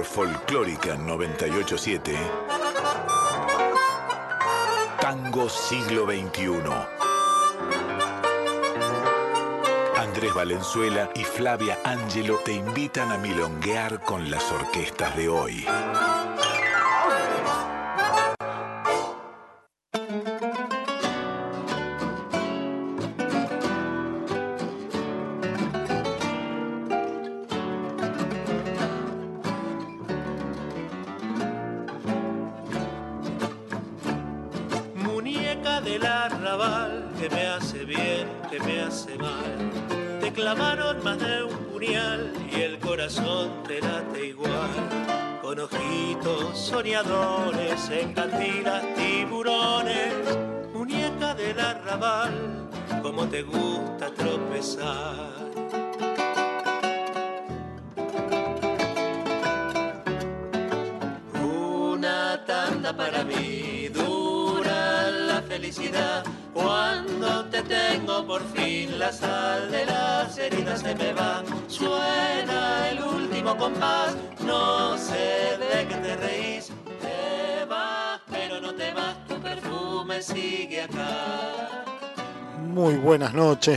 por Folclórica 987. Tango Siglo XXI. Andrés Valenzuela y Flavia Angelo te invitan a milonguear con las orquestas de hoy.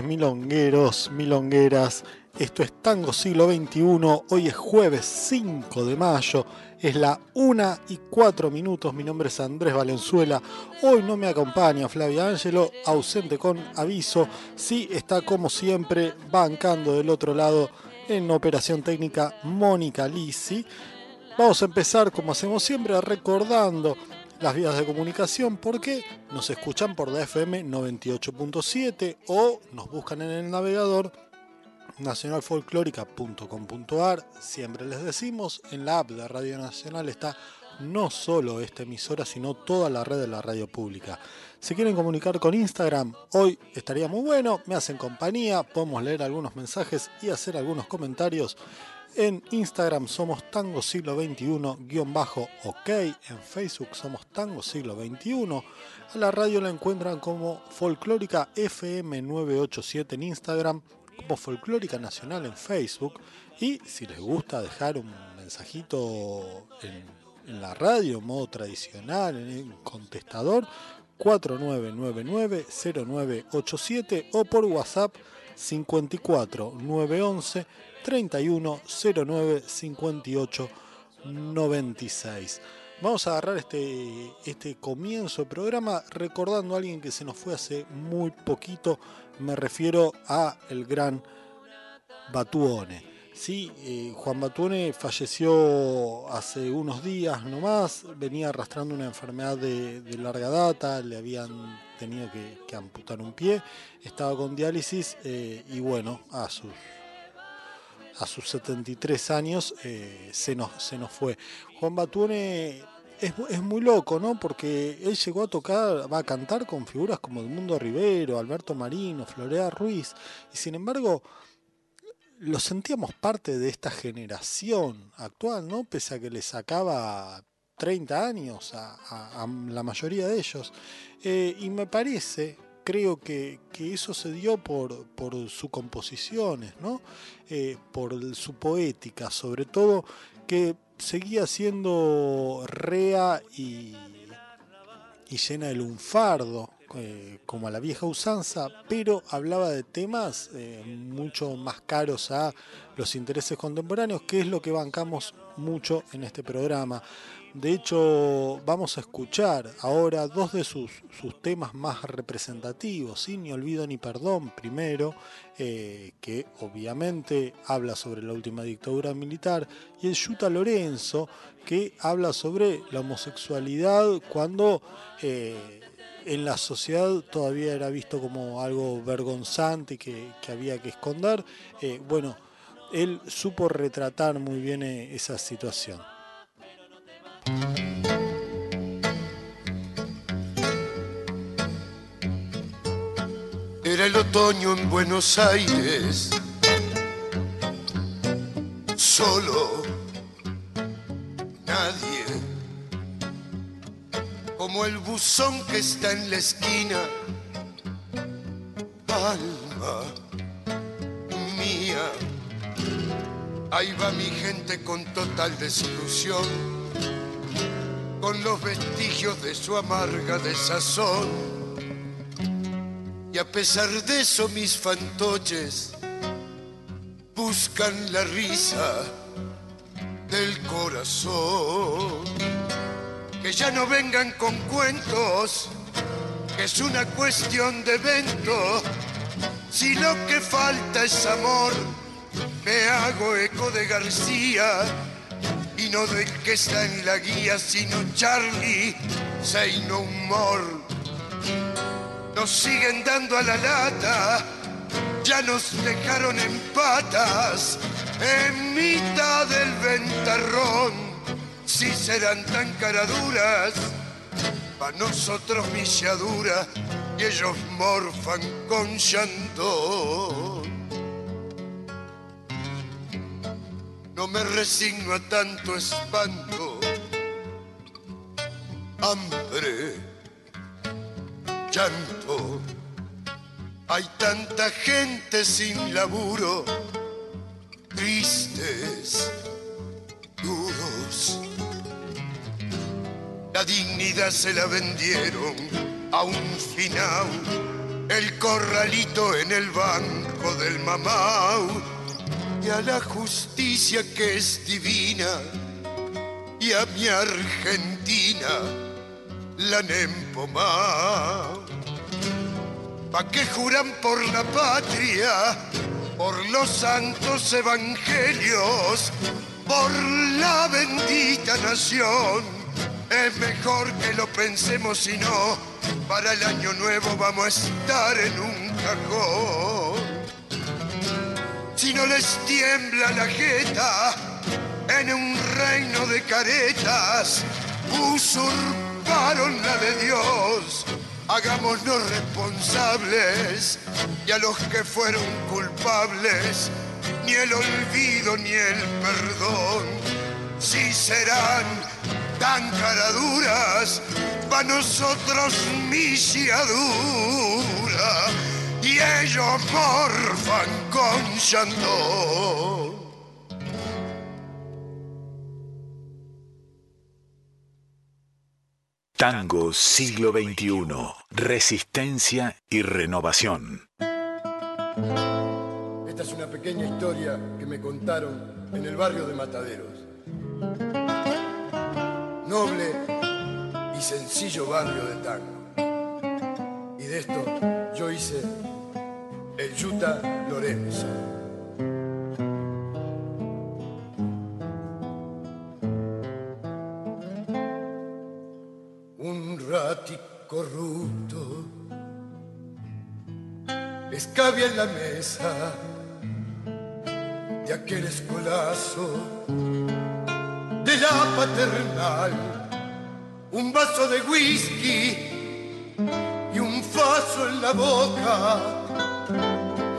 Milongueros, milongueras. Esto es Tango Siglo XXI. Hoy es jueves 5 de mayo. Es la 1 y 4 minutos. Mi nombre es Andrés Valenzuela. Hoy no me acompaña Flavia Ángelo, ausente con aviso. Sí está como siempre bancando del otro lado en operación técnica Mónica Lisi. Vamos a empezar como hacemos siempre recordando las vías de comunicación porque nos escuchan por DFM 98.7 o nos buscan en el navegador nacionalfolclórica.com.ar. Siempre les decimos, en la app de Radio Nacional está no solo esta emisora, sino toda la red de la radio pública. Si quieren comunicar con Instagram, hoy estaría muy bueno, me hacen compañía, podemos leer algunos mensajes y hacer algunos comentarios. En Instagram somos Tango Siglo XXI-OK. En Facebook somos Tango Siglo XXI. A la radio la encuentran como Folclórica FM 987 en Instagram, como Folclórica Nacional en Facebook. Y si les gusta dejar un mensajito en, la radio, en modo tradicional, en contestador, 4999-0987 o por WhatsApp 54 911 31 09 58 96. Vamos a agarrar este, este comienzo de programa recordando a alguien que se nos fue hace muy poquito. Me refiero a el gran Batuone. Sí, eh, Juan Batuone falleció hace unos días nomás, venía arrastrando una enfermedad de, larga data, le habían tenido que, que, amputar un pie, estaba con diálisis eh, y bueno, a sus, a sus 73 años eh, se, nos, se nos fue. Juan Batuone es, muy loco, ¿no? Porque él llegó a tocar, va a cantar con figuras como Edmundo Rivero, Alberto Marino, Florea Ruiz, y sin embargo lo sentíamos parte de esta generación actual, ¿no? Pese a que le sacaba 30 años a la mayoría de ellos. Eh, y me parece, creo que, que, eso se dio por, por sus composiciones, ¿no? Eh, por su poética, sobre todo, que seguía siendo rea y, y llena de lunfardo, eh, como a la vieja usanza, pero hablaba de temas eh, mucho más caros a los intereses contemporáneos, que es lo que bancamos mucho en este programa. De hecho, vamos a escuchar ahora dos de sus, sus temas más representativos, ¿sí? Ni Olvido ni Perdón, primero, eh, que obviamente habla sobre la última dictadura militar, y el Yuta Lorenzo, que habla sobre la homosexualidad cuando eh, en la sociedad todavía era visto como algo vergonzante que, que había que esconder. Eh, bueno, él supo retratar muy bien esa situación. Era el otoño en Buenos Aires, solo, nadie, como el buzón que está en la esquina, alma mía, Ahí va mi gente con total desilusión, con los vestigios de su amarga desazón. Y a pesar de eso mis fantoches buscan la risa del corazón. Que ya no vengan con cuentos, que es una cuestión de evento. Si lo que falta es amor, me hago eco de García y no del que está en la guía, sino Charlie, say no more. Nos siguen dando a la lata, ya nos dejaron en patas, en mitad del ventarrón, si serán tan caraduras, para nosotros milladura y ellos morfan con llanto. No me resigno a tanto espanto, hambre, llanto. Hay tanta gente sin laburo, tristes, duros. La dignidad se la vendieron a un final, el corralito en el banco del mamau y a la justicia que es divina y a mi Argentina la han ¿Pa' qué juran por la patria, por los santos evangelios, por la bendita nación? Es mejor que lo pensemos y no, para el año nuevo vamos a estar en un cajón si no les tiembla la jeta en un reino de caretas, usurparon la de Dios. Hagámonos responsables y a los que fueron culpables, ni el olvido ni el perdón. Si serán tan caraduras, para nosotros misiadura y ellos morfan con llanto. Tango siglo XXI, resistencia y renovación. Esta es una pequeña historia que me contaron en el barrio de Mataderos. Noble y sencillo barrio de tango. Y de esto yo hice el Yuta Lorenzo. Un ratico corrupto escabia en la mesa de aquel escolazo de la paternal, un vaso de whisky y un faso en la boca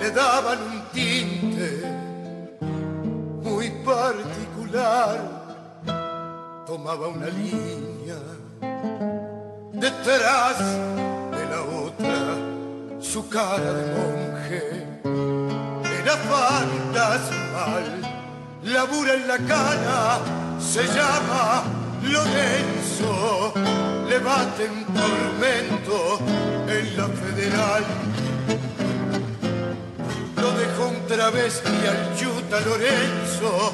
le daban un tinte muy particular. Tomaba una línea detrás de la otra, su cara de monje era fantasmal. Labura en la cara, se llama Lorenzo, le baten tormento en la federal. Lo dejó un travesti al Yuta Lorenzo,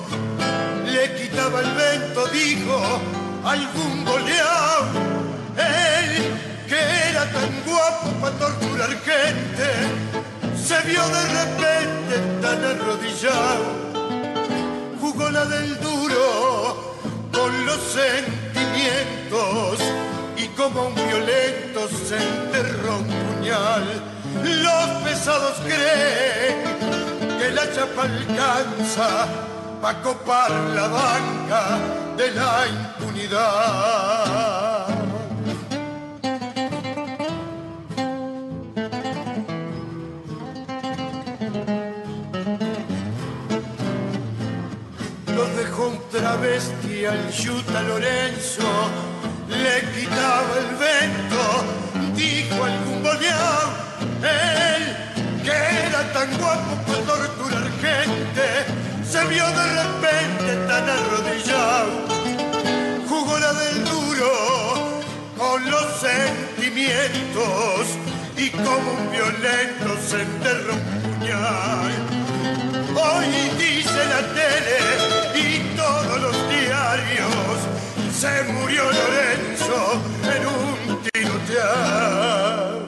le quitaba el vento, dijo algún goleado, él que era tan guapo para torturar gente, se vio de repente tan arrodillado, jugó la del duro con los sentimientos como un violento se enterró un puñal los pesados creen que la chapa alcanza para copar la banca de la impunidad. Los dejó un travesti al Yuta Lorenzo, le quitaba el vento, dijo algún boleón, él que era tan guapo para torturar gente, se vio de repente tan arrodillado, jugó la del duro con los sentimientos y como un violento se enterró un puñal. Hoy dice la tele y todos los diarios se murió Lorenzo en un tirotear.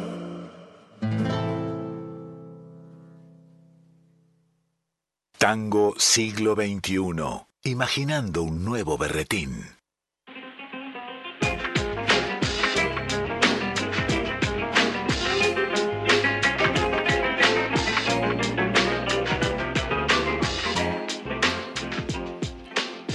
Tango siglo XXI. Imaginando un nuevo berretín.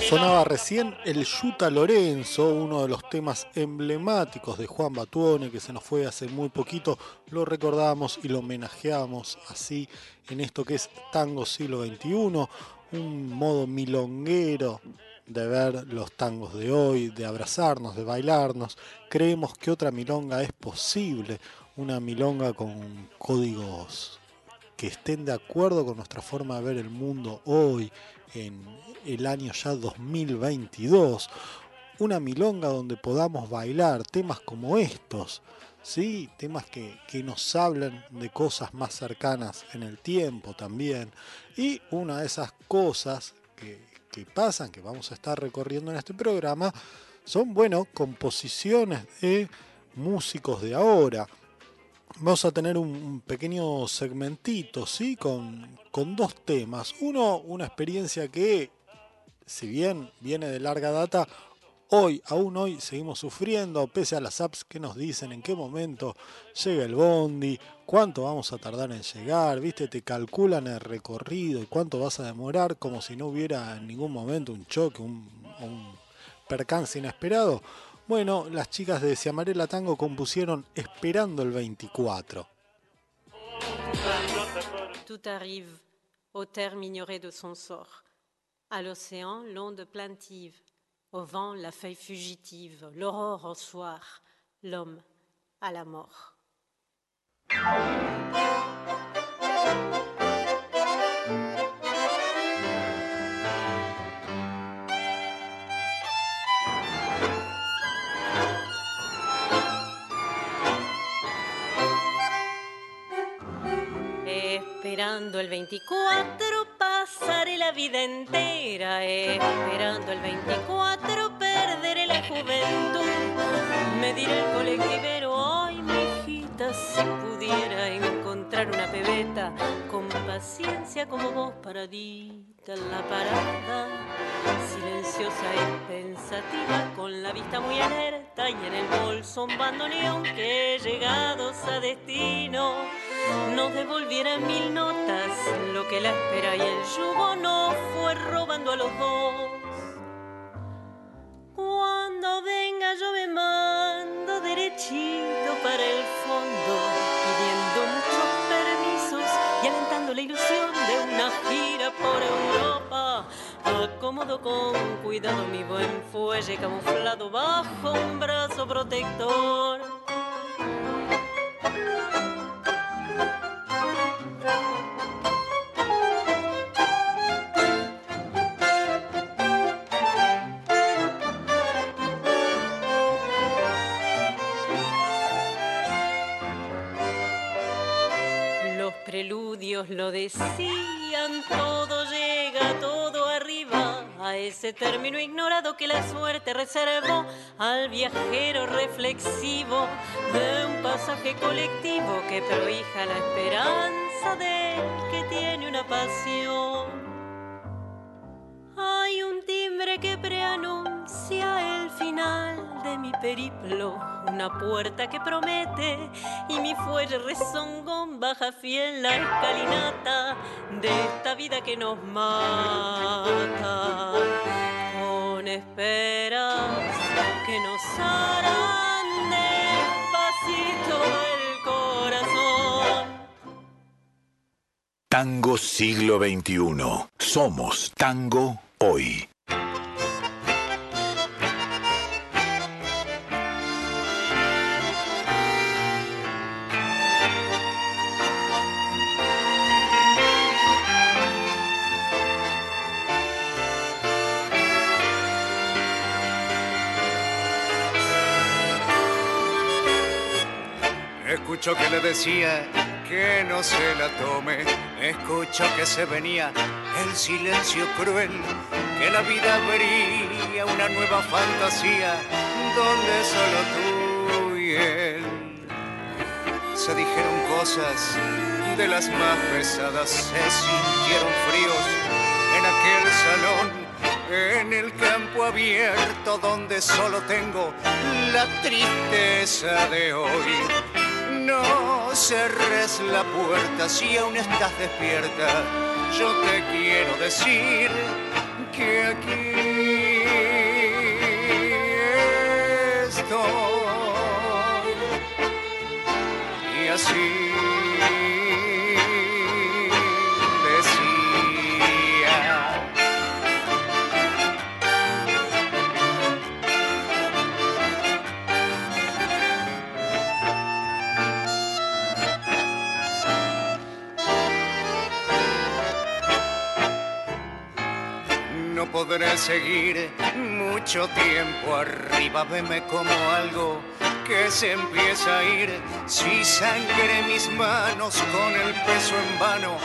Sonaba recién el Yuta Lorenzo, uno de los temas emblemáticos de Juan Batuone, que se nos fue hace muy poquito. Lo recordamos y lo homenajeamos así en esto que es Tango Siglo XXI, un modo milonguero de ver los tangos de hoy, de abrazarnos, de bailarnos. Creemos que otra milonga es posible, una milonga con códigos que estén de acuerdo con nuestra forma de ver el mundo hoy, en el año ya 2022, una milonga donde podamos bailar temas como estos, ¿sí? temas que, nos hablan de cosas más cercanas en el tiempo también. Y una de esas cosas que, que pasan, que vamos a estar recorriendo en este programa, son, bueno, composiciones de músicos de ahora vamos a tener un, pequeño segmentito, ¿sí? Con, con, dos temas. Uno, una experiencia que, si bien viene de larga data, hoy, aún hoy, seguimos sufriendo, pese a las apps que nos dicen en qué momento llega el bondi, cuánto vamos a tardar en llegar, ¿viste? Te calculan el recorrido y cuánto vas a demorar, como si no hubiera en ningún momento un choque, un, un percance inesperado. Bueno, las chicas de Siamarela Tango compusieron Esperando el 24. Tout arrive, au terme ignoré de son sort. À l'océan, l'onde plaintive. Au vent, la feuille fugitive. L'aurore au soir. L'homme à la mort. 24 pasaré la vida entera, esperando el 24 perderé la juventud. Me dirá el colectivero, ay mi hijita, si pudiera encontrar una pebeta con paciencia como vos paradita en la parada, silenciosa y pensativa, con la vista muy alerta y en el bolso un bandoneón que llegados a destino nos devolviera mil notas lo que la espera y el yugo no fue robando a los dos. Cuando venga yo me mando derechito para el fondo, pidiendo muchos permisos y alentando la ilusión de una gira por Europa. Acomodo con cuidado mi buen fuelle camuflado bajo un brazo protector. Lo decían, todo llega, todo arriba, a ese término ignorado que la suerte reservó al viajero reflexivo de un pasaje colectivo que prohija la esperanza del que tiene una pasión. Hay un timbre que preanuncia el final de mi periplo, una puerta que promete y mi fuelle rezongón baja fiel la escalinata de esta vida que nos mata. Con esperas que nos harán despacito el corazón. Tango siglo XXI. Somos tango hoy. Escucho que le decía que no se la tome. Escucho que se venía el silencio cruel, que la vida abría una nueva fantasía donde solo tú y él se dijeron cosas de las más pesadas, se sintieron fríos en aquel salón en el campo abierto donde solo tengo la tristeza de hoy. No cerres la puerta si aún estás despierta. Yo te quiero decir que aquí estoy. Y así podré seguir mucho tiempo arriba. Veme como algo que se empieza a ir. Si sangre mis manos con el peso en vano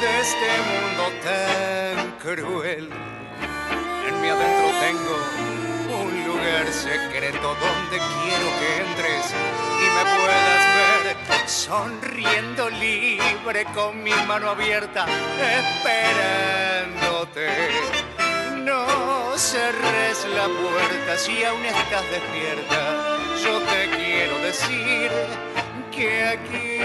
de este mundo tan cruel. En mi adentro tengo un lugar secreto donde quiero que entres y me puedas ver sonriendo libre con mi mano abierta esperándote cerres la puerta si aún estás despierta. Yo te quiero decir que aquí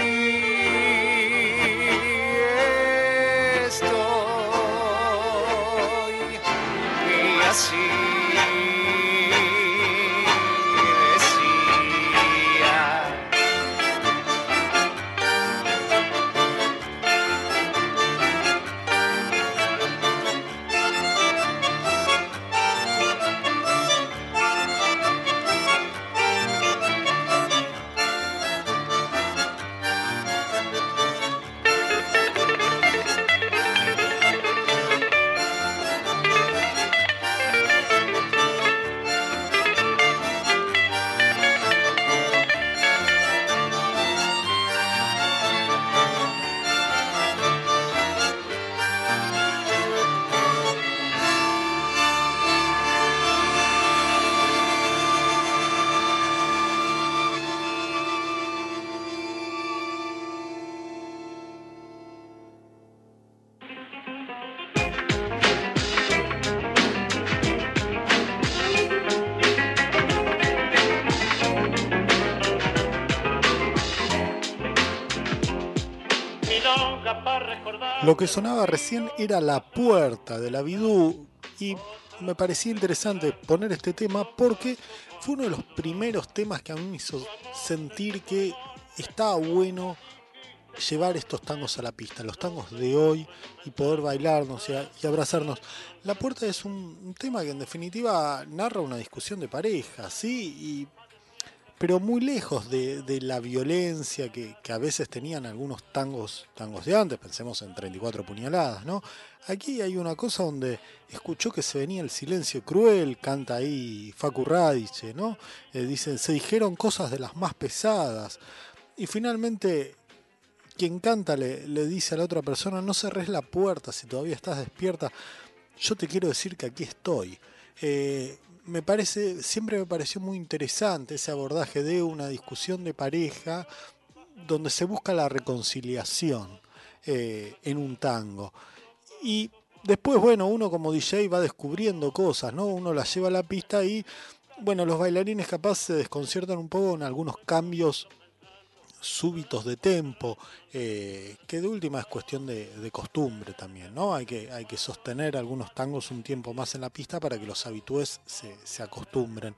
estoy y así. Lo que sonaba recién era la puerta de la Bidú y me parecía interesante poner este tema porque fue uno de los primeros temas que a mí me hizo sentir que estaba bueno llevar estos tangos a la pista, los tangos de hoy y poder bailarnos y, abrazarnos. La puerta es un, tema que en definitiva narra una discusión de pareja, ¿sí? Pero muy lejos de, la violencia que, a veces tenían algunos tangos, tangos de antes, pensemos en 34 puñaladas, ¿no? Aquí hay una cosa donde escuchó que se venía el silencio cruel, canta ahí Facu Radice, ¿no? Eh, dicen, se dijeron cosas de las más pesadas. Y finalmente, quien canta le, le dice a la otra persona, no cerres la puerta si todavía estás despierta, yo te quiero decir que aquí estoy. Eh, me parece, siempre me pareció muy interesante ese abordaje de una discusión de pareja donde se busca la reconciliación eh, en un tango. Y después, bueno, uno como DJ va descubriendo cosas, ¿no? Uno las lleva a la pista y, bueno, los bailarines capaz se desconciertan un poco en algunos cambios súbitos de tempo, eh, que de última es cuestión de, costumbre también, ¿no? Hay que, hay que sostener algunos tangos un tiempo más en la pista para que los habitués se, acostumbren.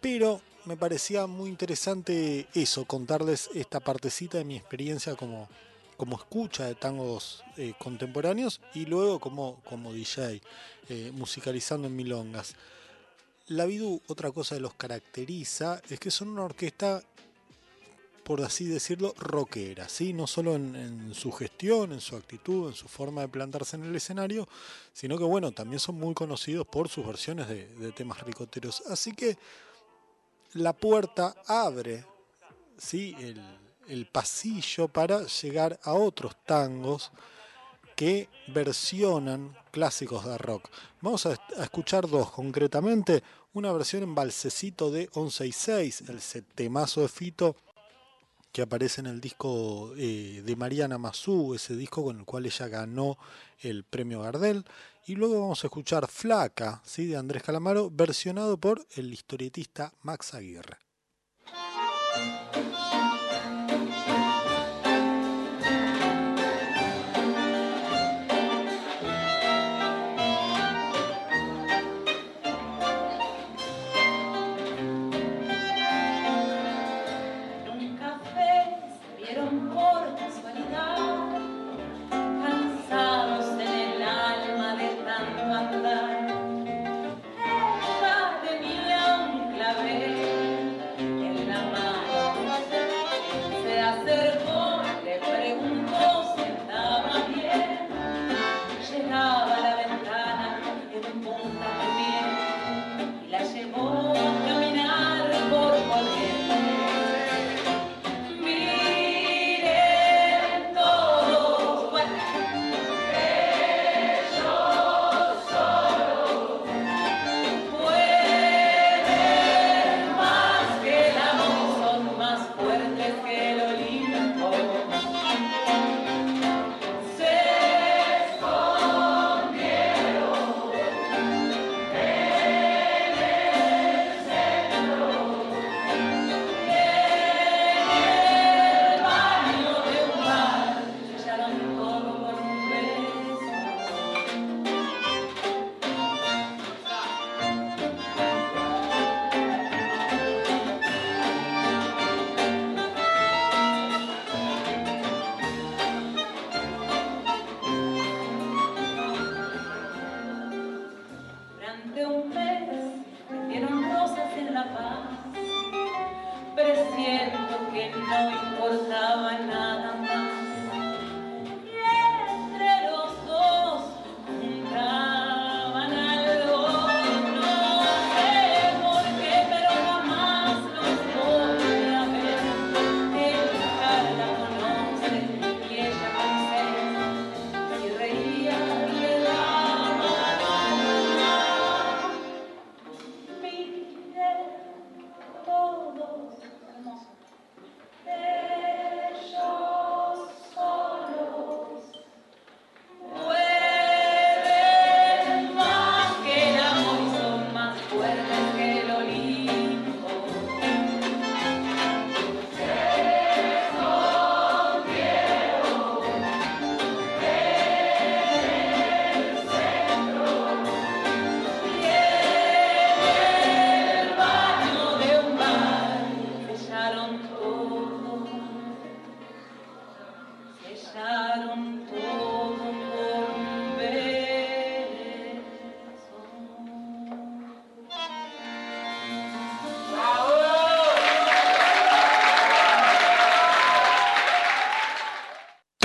Pero me parecía muy interesante eso, contarles esta partecita de mi experiencia como, como escucha de tangos eh, contemporáneos y luego como, como DJ, eh, musicalizando en milongas. La Vidu, otra cosa que los caracteriza es que son una orquesta por así decirlo, rockera, ¿sí? no solo en, su gestión, en su actitud, en su forma de plantarse en el escenario, sino que bueno, también son muy conocidos por sus versiones de, temas ricoteros. Así que la puerta abre ¿sí? el pasillo para llegar a otros tangos que versionan clásicos de rock. Vamos a, escuchar dos concretamente, una versión en balsecito de 11 y 6, el setemazo de Fito que aparece en el disco eh, de Mariana Mazú, ese disco con el cual ella ganó el premio Gardel. Y luego vamos a escuchar Flaca, ¿sí? de Andrés Calamaro, versionado por el historietista Max Aguirre.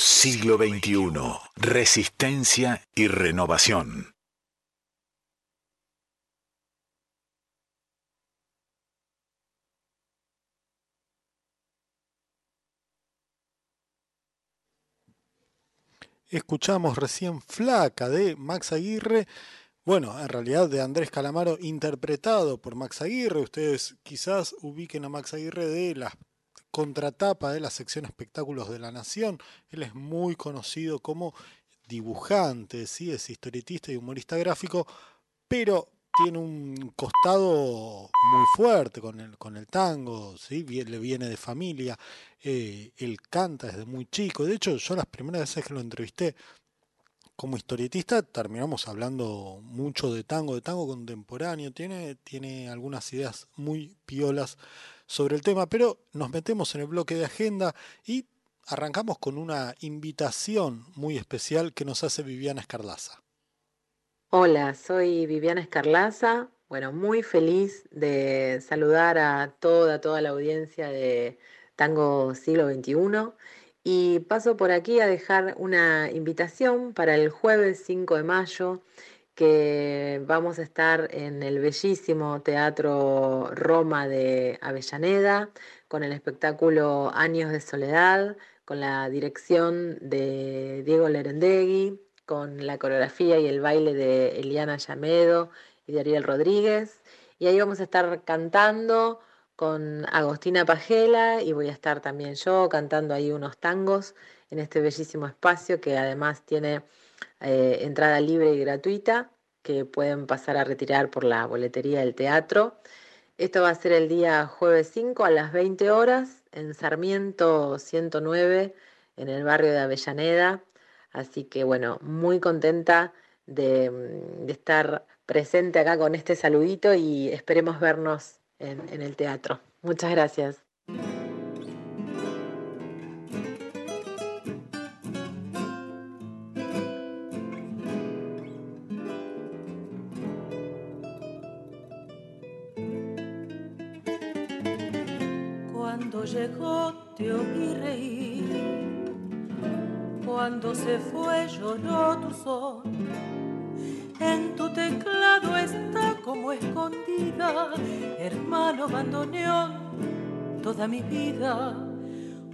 Siglo XXI, resistencia y renovación. Escuchamos recién Flaca de Max Aguirre. Bueno, en realidad de Andrés Calamaro interpretado por Max Aguirre. Ustedes quizás ubiquen a Max Aguirre de la contratapa de la sección espectáculos de la Nación. Él es muy conocido como dibujante, ¿sí? es historietista y humorista gráfico, pero tiene un costado muy fuerte con el, tango, ¿sí? le viene de familia, eh, él canta desde muy chico, de hecho yo las primeras veces que lo entrevisté como historietista terminamos hablando mucho de tango, de tango contemporáneo, tiene, tiene algunas ideas muy piolas sobre el tema, pero nos metemos en el bloque de agenda y arrancamos con una invitación muy especial que nos hace Viviana Escarlaza. Hola, soy Viviana Escarlaza. Bueno, muy feliz de saludar a toda, toda la audiencia de Tango Siglo XXI. Y paso por aquí a dejar una invitación para el jueves 5 de mayo, que vamos a estar en el bellísimo Teatro Roma de Avellaneda, con el espectáculo Años de Soledad, con la dirección de Diego Lerendegui, con la coreografía y el baile de Eliana Llamedo y de Ariel Rodríguez. Y ahí vamos a estar cantando con Agostina Pajela y voy a estar también yo cantando ahí unos tangos en este bellísimo espacio que además tiene eh, entrada libre y gratuita que pueden pasar a retirar por la boletería del teatro. Esto va a ser el día jueves 5 a las 20 horas en Sarmiento 109 en el barrio de Avellaneda. Así que bueno, muy contenta de, mm, estar presente acá con este saludito y esperemos vernos en el teatro. Muchas gracias. Se fue lloró tu sol. En tu teclado está como escondida, hermano bandoneón, toda mi vida.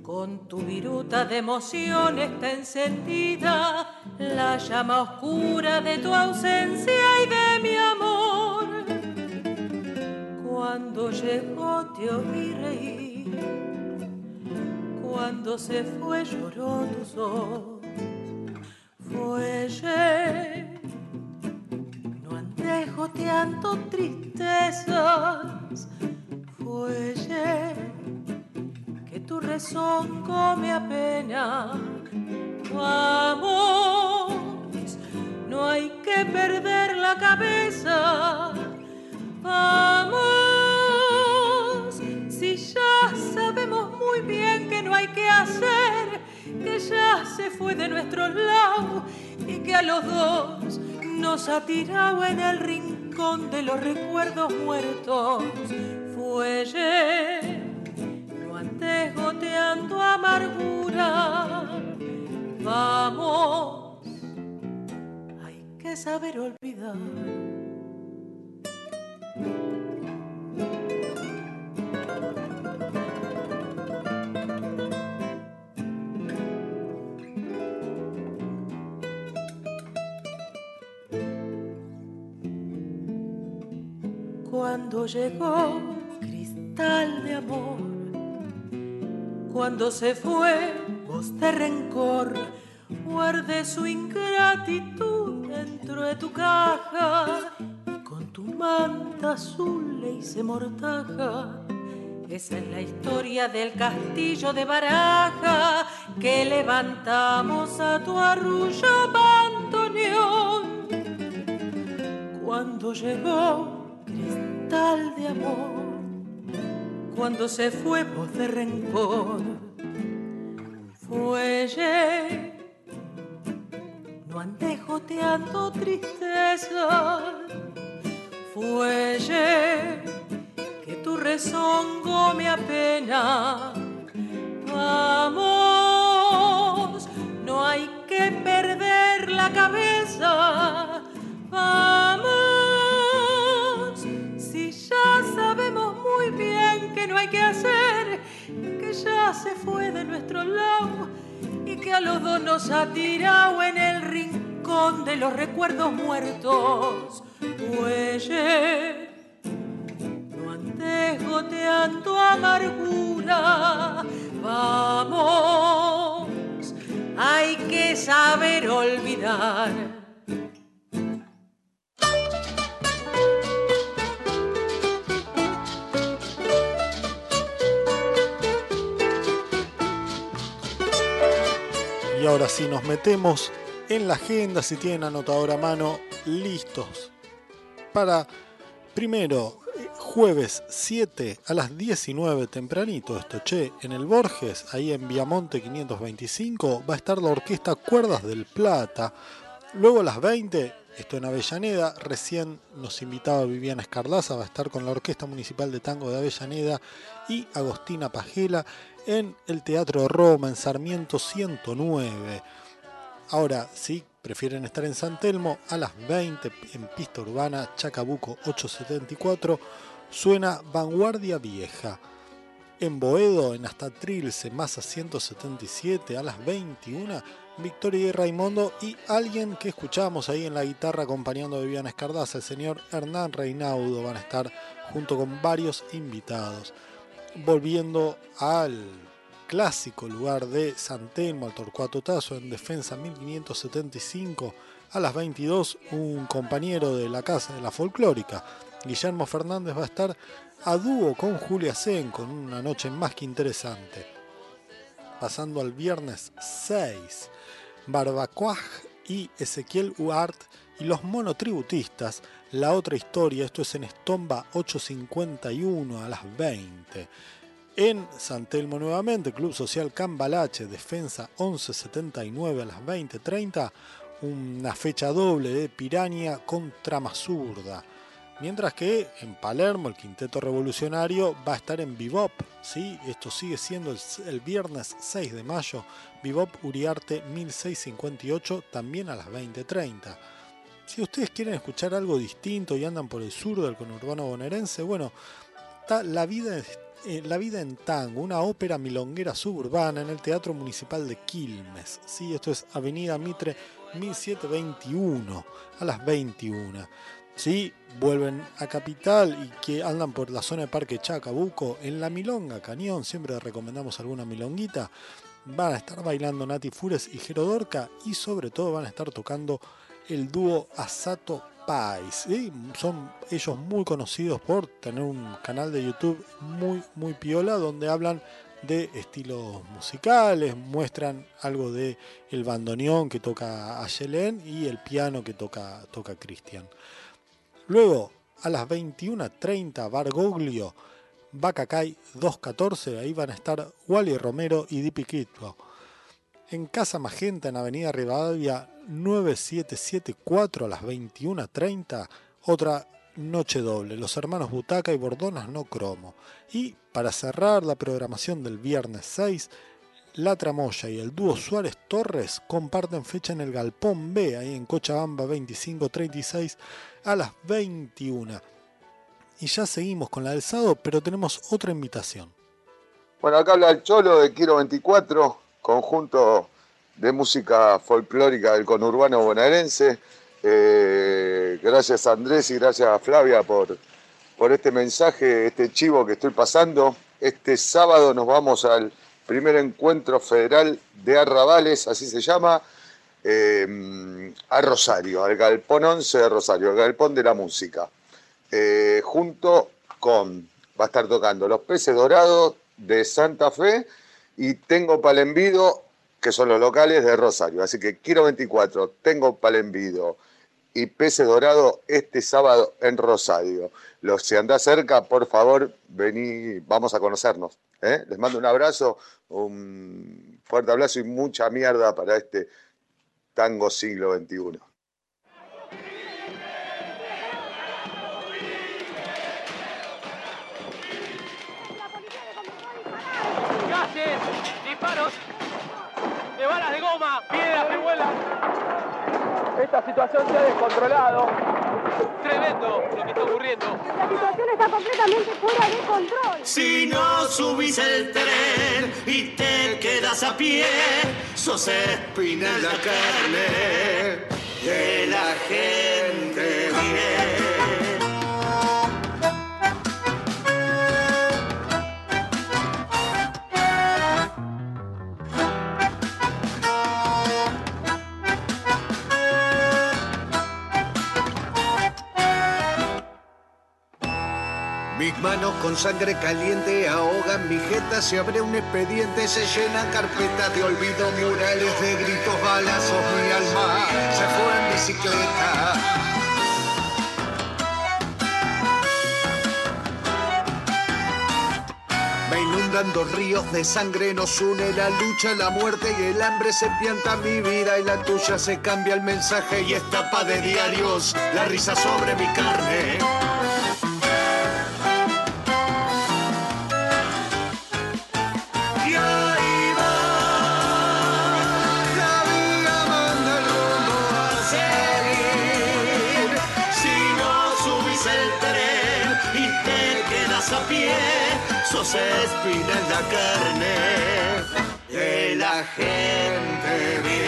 Con tu viruta de emoción está encendida la llama oscura de tu ausencia y de mi amor. Cuando llegó te oí reír, cuando se fue lloró tu sol fuelle. No andes joteando tristezas, fuelle, que tu rezongo me apena. Vamos, no hay que perder la cabeza. Vamos, si ya sabemos muy bien que no hay que hacer que ya se fue de nuestro lado y que a los dos nos ha tirado en el rincón de los recuerdos muertos. Fuelle, no antes goteando amargura. Vamos, hay que saber olvidar. Llegó cristal de amor, cuando se fue voz de rencor, guarde su ingratitud dentro de tu caja, con tu manta azul le hice mortaja. Esa es la historia del castillo de baraja que levantamos a tu arrullo bandoneón. Cuando llegó cristal de amor, cuando se fue voz de rencor, fuelle, no andes joteando tristeza, fuelle que tu rezongo me apena. Vamos, no hay que perder la cabeza. Vamos, que hacer, que ya se fue de nuestro lado y que a los dos nos ha tirado en el rincón de los recuerdos muertos. Huelle desgoteando amargura. Vamos, hay que saber olvidar. Y ahora sí nos metemos en la agenda, si tienen anotador a mano, listos para primero jueves 7 a las 19 tempranito esto, che, en el Borges, ahí en Viamonte 525, va a estar la orquesta Cuerdas del Plata. Luego a las 20, esto en Avellaneda, recién nos invitaba Viviana Escarlaza, va a estar con la Orquesta Municipal de Tango de Avellaneda y Agostina Pajela en el Teatro Roma, en Sarmiento 109. Ahora, si prefieren estar en San Telmo, a las 20 en pista urbana, Chacabuco 874 suena Vanguardia Vieja. En Boedo, en Hasta Trilce, Masa 177, a las 21, Victoria y Raimundo y alguien que escuchamos ahí en la guitarra acompañando a Viviana Escardaza, el señor Hernán Reinaudo, van a estar junto con varios invitados. Volviendo al clásico lugar de San Telmo, al Torcuato Tazo, en Defensa 1575, a las 22, un compañero de la Casa de la Folclórica, Guillermo Fernández va a estar a dúo con Julia Sen con una noche más que interesante. Pasando al viernes 6, Barbacuaj y Ezequiel Uart y los monotributistas, la otra historia, esto es en Estomba 851 a las 20. En San Telmo nuevamente, Club Social Cambalache, Defensa 1179 a las 20.30, una fecha doble de Piraña contra Mazurda. Mientras que en Palermo el Quinteto Revolucionario va a estar en Bebop, ¿sí? esto sigue siendo el, viernes 6 de mayo, Bebop Uriarte 1658, también a las 20.30. Si ustedes quieren escuchar algo distinto y andan por el sur del conurbano bonaerense, bueno, está La vida, eh, La vida en Tango, una ópera milonguera suburbana en el Teatro Municipal de Quilmes. ¿sí? Esto es Avenida Mitre 1721 a las 21 si vuelven a Capital y que andan por la zona de Parque Chacabuco, en la Milonga Cañón, siempre recomendamos alguna milonguita, van a estar bailando Nati Fures y Gerodorca y sobre todo van a estar tocando el dúo Asato Pais. Son ellos muy conocidos por tener un canal de YouTube muy, muy piola donde hablan de estilos musicales, muestran algo de el bandoneón que toca Ayelen y el piano que toca, toca Cristian. Luego, a las 21.30, Bargoglio, Bacacay 214, ahí van a estar Wally Romero y Dipi Kitlo. En Casa Magenta, en Avenida Rivadavia 9774 a las 21.30, otra noche doble, los hermanos Butaca y Bordonas no cromo. Y para cerrar la programación del viernes 6, la Tramoya y el dúo Suárez Torres comparten fecha en el Galpón B, ahí en Cochabamba 2536 a las 21. Y ya seguimos con la del sábado, pero tenemos otra invitación. Bueno, acá habla el Cholo de Quiero 24, conjunto de música folclórica del conurbano bonaerense. Eh, gracias Andrés y gracias a Flavia por, por este mensaje, este chivo que estoy pasando. Este sábado nos vamos al primer encuentro federal de arrabales, así se llama, eh, a Rosario, al Galpón 11 de Rosario, al Galpón de la Música, eh, junto con, va a estar tocando Los Peces Dorados de Santa Fe y Tengo Palenvido, que son los locales de Rosario. Así que quiero 24, Tengo Palenvido y Peces Dorados este sábado en Rosario. Los si andás cerca, por favor, vení, vamos a conocernos. ¿eh? Les mando un abrazo, un fuerte abrazo y mucha mierda para este tango siglo XXI. Goma, piedras que vuelan. Esta situación se ha descontrolado. Tremendo lo que está ocurriendo. La situación está completamente fuera de control. Si no subís el tren y te quedas a pie, sos espina en la carne de la gente Manos con sangre caliente ahogan mi jeta, se abre un expediente, se llenan carpetas de olvido, murales de gritos, balazos, mi alma se fue en bicicleta. Me inundan dos ríos de sangre, nos une la lucha, la muerte y el hambre, se pianta mi vida y la tuya, se cambia el mensaje y es tapa de diarios, la risa sobre mi carne. Espina en la carne de la gente bien.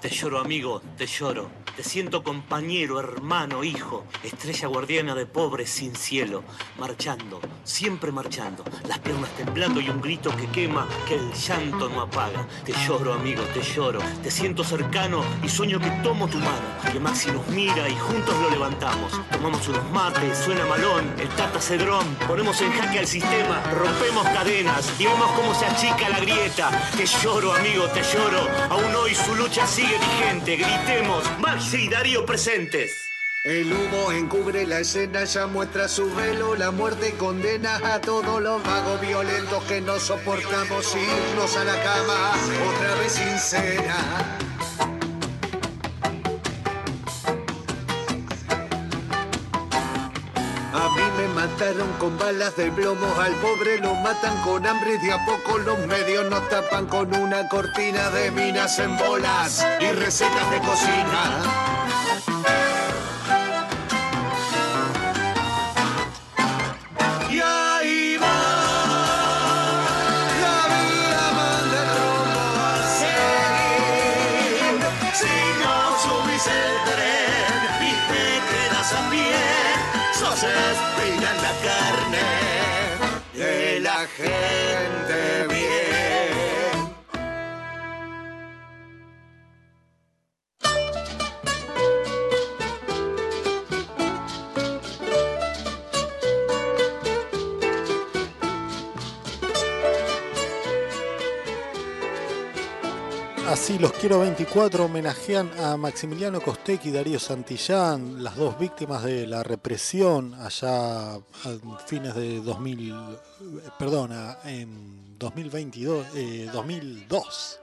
Te lloro, amigo, te lloro. Te siento compañero, hermano, hijo, estrella guardiana de pobres sin cielo, marchando, siempre marchando, las piernas temblando y un grito que quema que el llanto no apaga. Te lloro, amigo, te lloro, te siento cercano y sueño que tomo tu mano, que Maxi nos mira y juntos lo levantamos. Tomamos unos mates, suena malón, el tata cedrón, ponemos en jaque al sistema, rompemos cadenas y vemos cómo se achica la grieta. Te lloro, amigo, te lloro, aún hoy su lucha sigue vigente, gritemos, Presentes. El humo encubre la escena, ya muestra su velo, la muerte condena a todos los vagos violentos que no soportamos irnos a la cama otra vez sincera. Mataron con balas de plomo, al pobre lo matan con hambre y de a poco los medios nos tapan con una cortina de minas en bolas y recetas de cocina. Los quiero 24 homenajean a Maximiliano Costec y Darío Santillán, las dos víctimas de la represión allá a fines de 2000, perdona, en 2022, eh, 2002.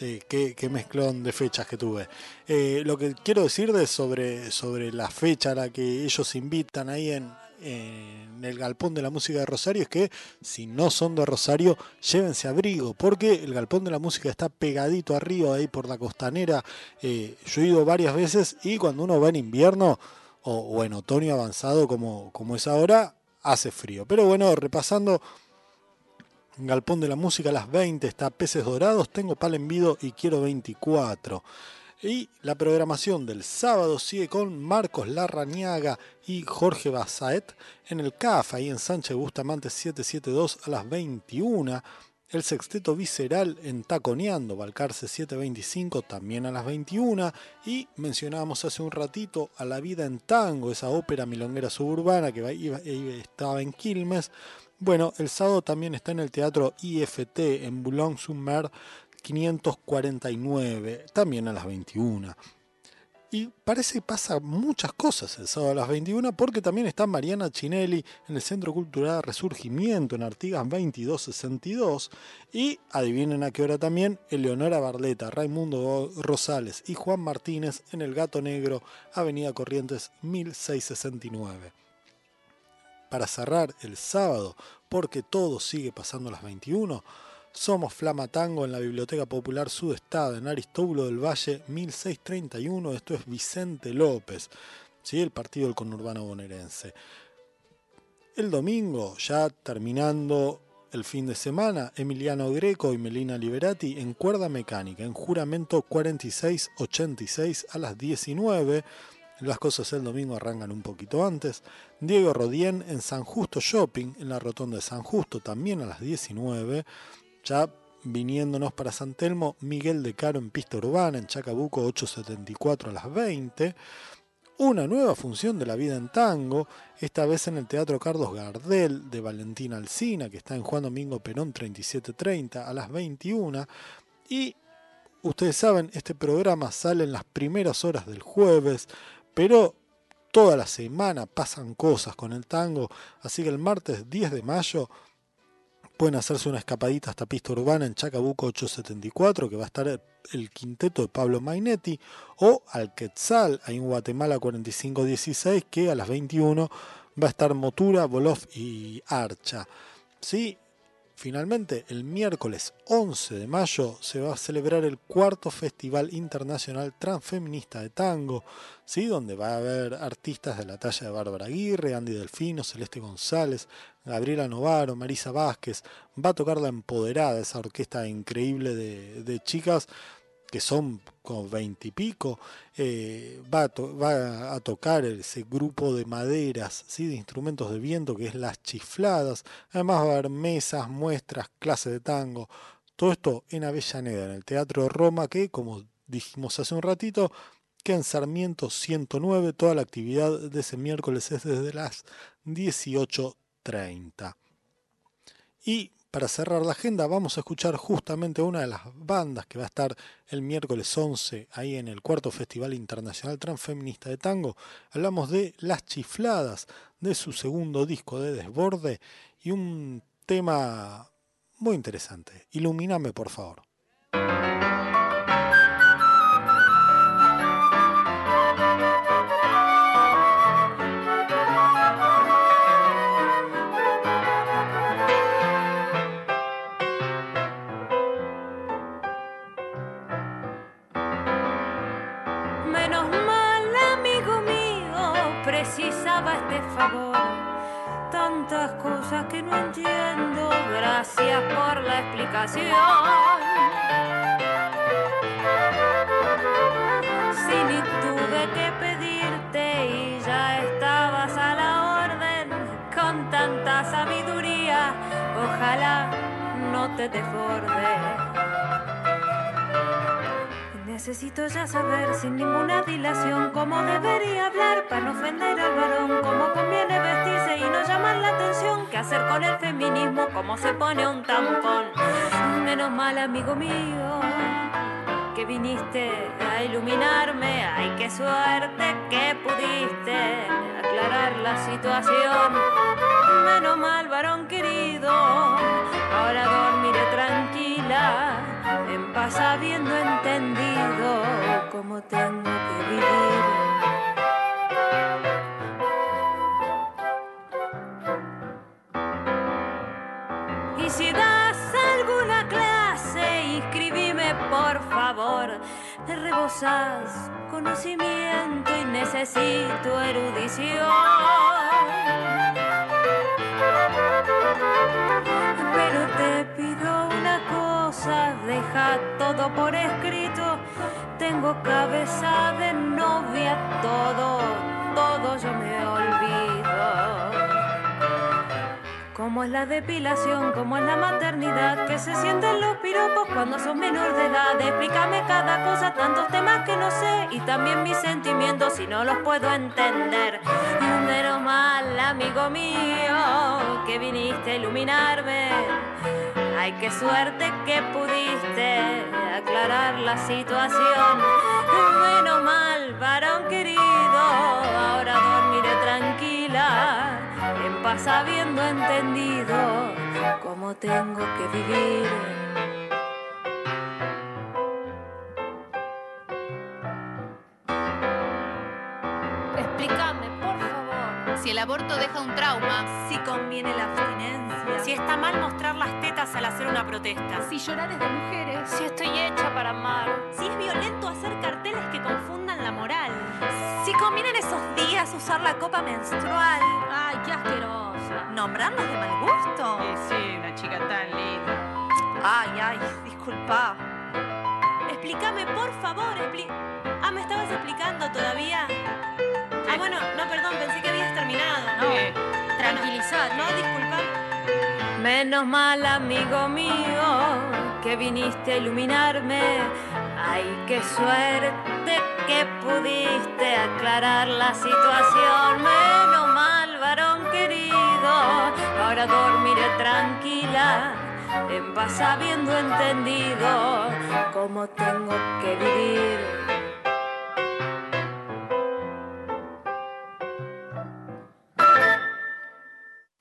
Eh, qué, qué mezclón de fechas que tuve. Eh, lo que quiero decir de sobre, sobre la fecha a la que ellos invitan ahí en, en el Galpón de la Música de Rosario es que si no son de Rosario, llévense abrigo, porque el Galpón de la Música está pegadito arriba, ahí por la costanera. Eh, yo he ido varias veces y cuando uno va en invierno o, en otoño avanzado como, como es ahora, hace frío. Pero bueno, repasando, Galpón de la Música a las 20 está Peces Dorados, tengo Pal en Vido y quiero 24. Y la programación del sábado sigue con Marcos Larrañaga y Jorge Basaet en el CAF, ahí en Sánchez Bustamante 772 a las 21. El sexteto visceral en Taconeando, Balcarce 725 también a las 21. Y mencionábamos hace un ratito a La Vida en Tango, esa ópera milonguera suburbana que estaba en Quilmes. Bueno, el sábado también está en el Teatro IFT en Boulogne-sur-Mer 549, también a las 21. Y parece que pasa muchas cosas el sábado a las 21 porque también está Mariana Chinelli en el Centro Cultural Resurgimiento en Artigas 2262 y adivinen a qué hora también Eleonora Barleta, Raimundo Rosales y Juan Martínez en el Gato Negro, Avenida Corrientes 1669. Para cerrar el sábado, porque todo sigue pasando a las 21, somos Flama Tango en la Biblioteca Popular Sudestada, en Aristóbulo del Valle 1631. Esto es Vicente López, ¿sí? el partido del conurbano bonaerense. El domingo, ya terminando el fin de semana, Emiliano Greco y Melina Liberati en cuerda mecánica, en juramento 4686 a las 19. Las cosas el domingo arrancan un poquito antes. Diego Rodien en San Justo Shopping, en la rotonda de San Justo, también a las 19. Ya viniéndonos para San Telmo, Miguel de Caro en pista urbana, en Chacabuco 874 a las 20. Una nueva función de la vida en tango, esta vez en el Teatro Carlos Gardel de Valentina Alcina, que está en Juan Domingo Perón 3730 a las 21. Y ustedes saben, este programa sale en las primeras horas del jueves, pero toda la semana pasan cosas con el tango, así que el martes 10 de mayo pueden hacerse una escapadita hasta Pista Urbana en Chacabuco 874, que va a estar el, quinteto de Pablo Mainetti, o al Quetzal, ahí en Guatemala 4516, que a las 21 va a estar Motura, Bolov y Archa. ¿Sí? Finalmente, el miércoles 11 de mayo se va a celebrar el cuarto Festival Internacional Transfeminista de Tango, ¿sí? donde va a haber artistas de la talla de Bárbara Aguirre, Andy Delfino, Celeste González, Gabriela Novaro, Marisa Vázquez. Va a tocar la Empoderada, esa orquesta increíble de, de chicas que son como veintipico, eh, va, va, a tocar ese grupo de maderas, ¿sí? de instrumentos de viento, que es las chifladas. Además va a haber mesas, muestras, clases de tango. Todo esto en Avellaneda, en el Teatro Roma, que como dijimos hace un ratito, que en Sarmiento 109 toda la actividad de ese miércoles es desde las 18.30. Y para cerrar la agenda vamos a escuchar justamente una de las bandas que va a estar el miércoles 11 ahí en el cuarto Festival Internacional Transfeminista de Tango. Hablamos de Las Chifladas, de su segundo disco de Desborde y un tema muy interesante. Ilumíname por favor. Que no entiendo. Gracias por la explicación. Ni tuve que pedirte y ya estabas a la orden con tanta sabiduría, ojalá no te desbordes. Necesito ya saber sin ninguna dilación cómo debería hablar para no ofender al varón, cómo conviene vestirse y no llamar la atención, qué hacer con el feminismo, cómo se pone un tampón. Menos mal, amigo mío, que viniste a iluminarme, ay, qué suerte que pudiste aclarar la situación. Menos mal, varón querido, ahora paz habiendo entendido cómo tengo que vivir. Y si das alguna clase, inscribime por favor. Rebosas conocimiento y necesito erudición. Deja todo por escrito. Tengo cabeza de novia, todo, todo yo me olvido. Como es la depilación, como es la maternidad, que se sienten los piropos cuando son menor de edad. Explícame cada cosa, tantos temas que no sé, y también mis sentimientos si no los puedo entender. Menos mal, amigo mío, que viniste a iluminarme. Ay, qué suerte que pudiste aclarar la situación. Menos mal, varón querido, ahora dormiré tranquila, en paz habiendo entendido cómo tengo que vivir. Aborto deja un trauma. Si conviene la abstinencia. Si está mal mostrar las tetas al hacer una protesta. Si llorar es de mujeres. Si estoy hecha para amar. Si es violento hacer carteles que confundan la moral. Si conviene en esos días usar la copa menstrual. Ay, qué asquerosa. ¿Nombrarnos de mal gusto? Sí, sí, una chica tan linda. Ay, ay, disculpa. Explícame, por favor, expli... Ah, ¿me estabas explicando todavía? Ah, bueno, no, perdón, pensé que habías terminado. No, Tranquilizate. no, disculpa. Menos mal, amigo mío, que viniste a iluminarme. Ay, qué suerte que pudiste aclarar la situación. Menos mal, varón querido, ahora dormiré tranquila, en paz habiendo entendido cómo tengo que vivir.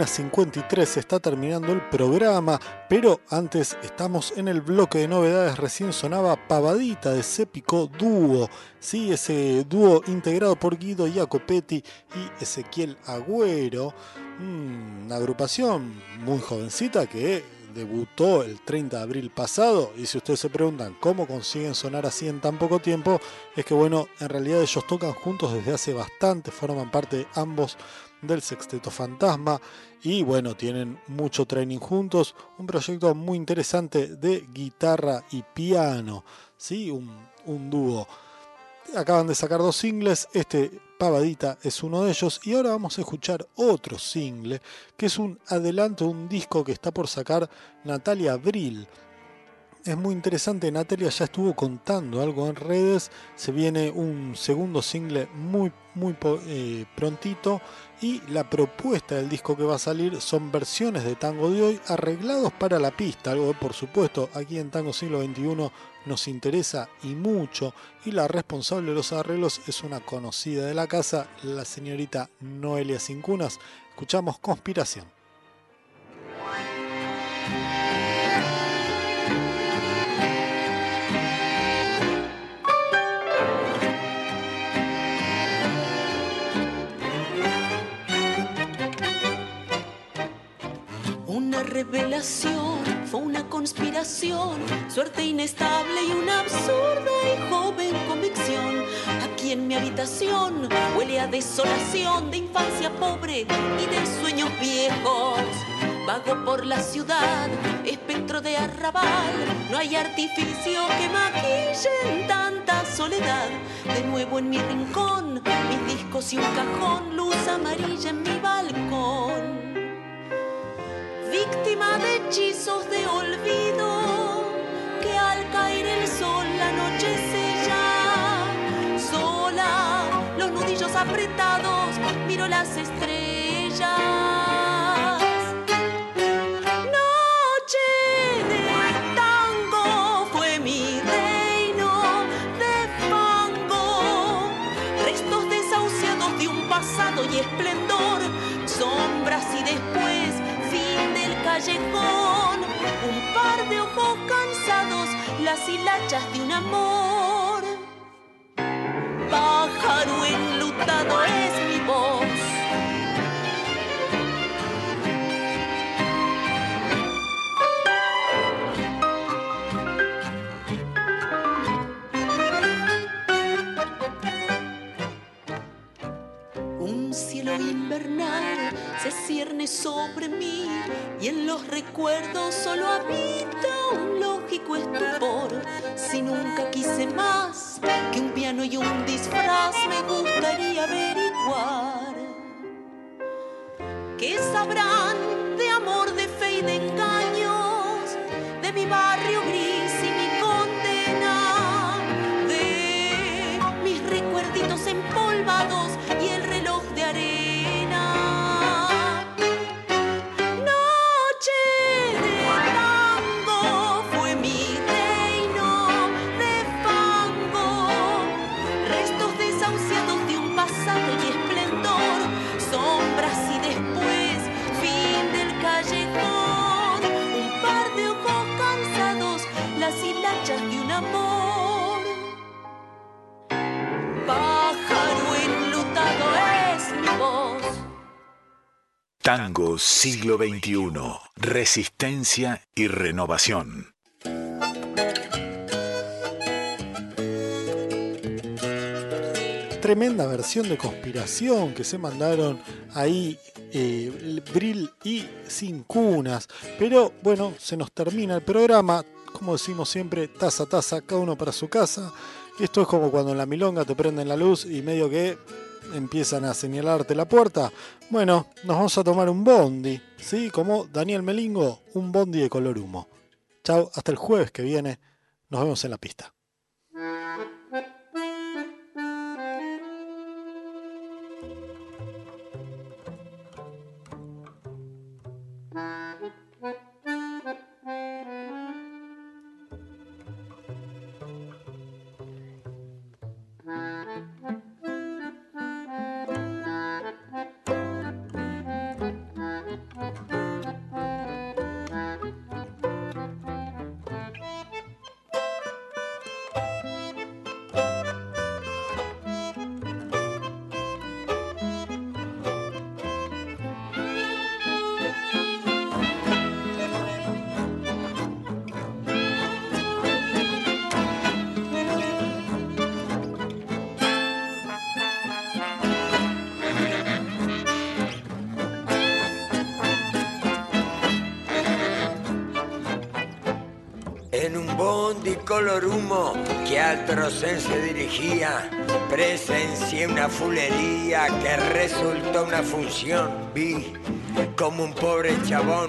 1.53 se está terminando el programa, pero antes estamos en el bloque de novedades. Recién sonaba Pavadita de Sépico Dúo, ¿sí? ese dúo integrado por Guido Jacopetti y Ezequiel Agüero. Mm, una agrupación muy jovencita que debutó el 30 de abril pasado y si ustedes se preguntan cómo consiguen sonar así en tan poco tiempo, es que bueno, en realidad ellos tocan juntos desde hace bastante, forman parte ambos del Sexteto Fantasma y bueno, tienen mucho training juntos, un proyecto muy interesante de guitarra y piano, ¿sí? un, un dúo. Acaban de sacar dos singles, este Pavadita es uno de ellos y ahora vamos a escuchar otro single que es un adelanto de un disco que está por sacar Natalia Abril es muy interesante. Natalia ya estuvo contando algo en redes. Se viene un segundo single muy, muy eh, prontito. Y la propuesta del disco que va a salir son versiones de tango de hoy arreglados para la pista. Algo que, por supuesto, aquí en Tango Siglo XXI nos interesa y mucho. Y la responsable de los arreglos es una conocida de la casa, la señorita Noelia Cincunas. Escuchamos Conspiración. Revelación, fue una conspiración, suerte inestable y una absurda y joven convicción. Aquí en mi habitación huele a desolación de infancia pobre y de sueños viejos. Vago por la ciudad, espectro de arrabal, no hay artificio que maquille tanta soledad. De nuevo en mi rincón, mis discos y un cajón, luz amarilla en mi balcón víctima de hechizos de olvido, que al caer el sol la noche sella. Sola, los nudillos apretados, miro las estrellas. Noche un par de ojos cansados, las hilachas de un amor. Pájaro enlutado es Invernal se cierne sobre mí y en los recuerdos solo habita un lógico estupor. Si nunca quise más que un piano y un disfraz, me gustaría averiguar. ¿Qué sabrán de amor, de fe y de engaños, Tango siglo XXI. Resistencia y renovación. Tremenda versión de conspiración que se mandaron ahí eh, Brill y Sin Cunas. Pero bueno, se nos termina el programa. Como decimos siempre, taza a taza, cada uno para su casa. Esto es como cuando en la milonga te prenden la luz y medio que empiezan a señalarte la puerta. Bueno, nos vamos a tomar un bondi, ¿sí? Como Daniel Melingo, un bondi de color humo. Chao, hasta el jueves que viene. Nos vemos en la pista. Color humo que al trocén se dirigía. Presencié una fulería que resultó una función. Vi como un pobre chabón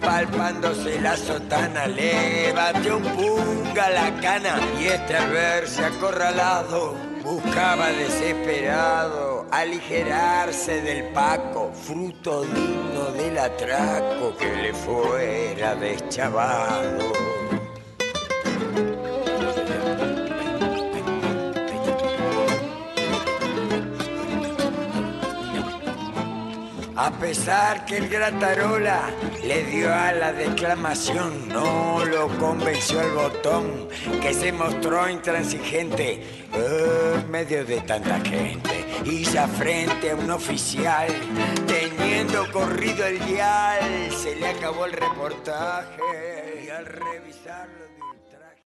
palpándose la sotana le batió un punga la cana y este al verse acorralado buscaba desesperado aligerarse del paco, fruto digno del atraco que le fuera deschavado. Pesar que el Gratarola le dio a la declamación, no lo convenció el botón, que se mostró intransigente en medio de tanta gente. Ya frente a un oficial, teniendo corrido el dial, se le acabó el reportaje y al revisarlo...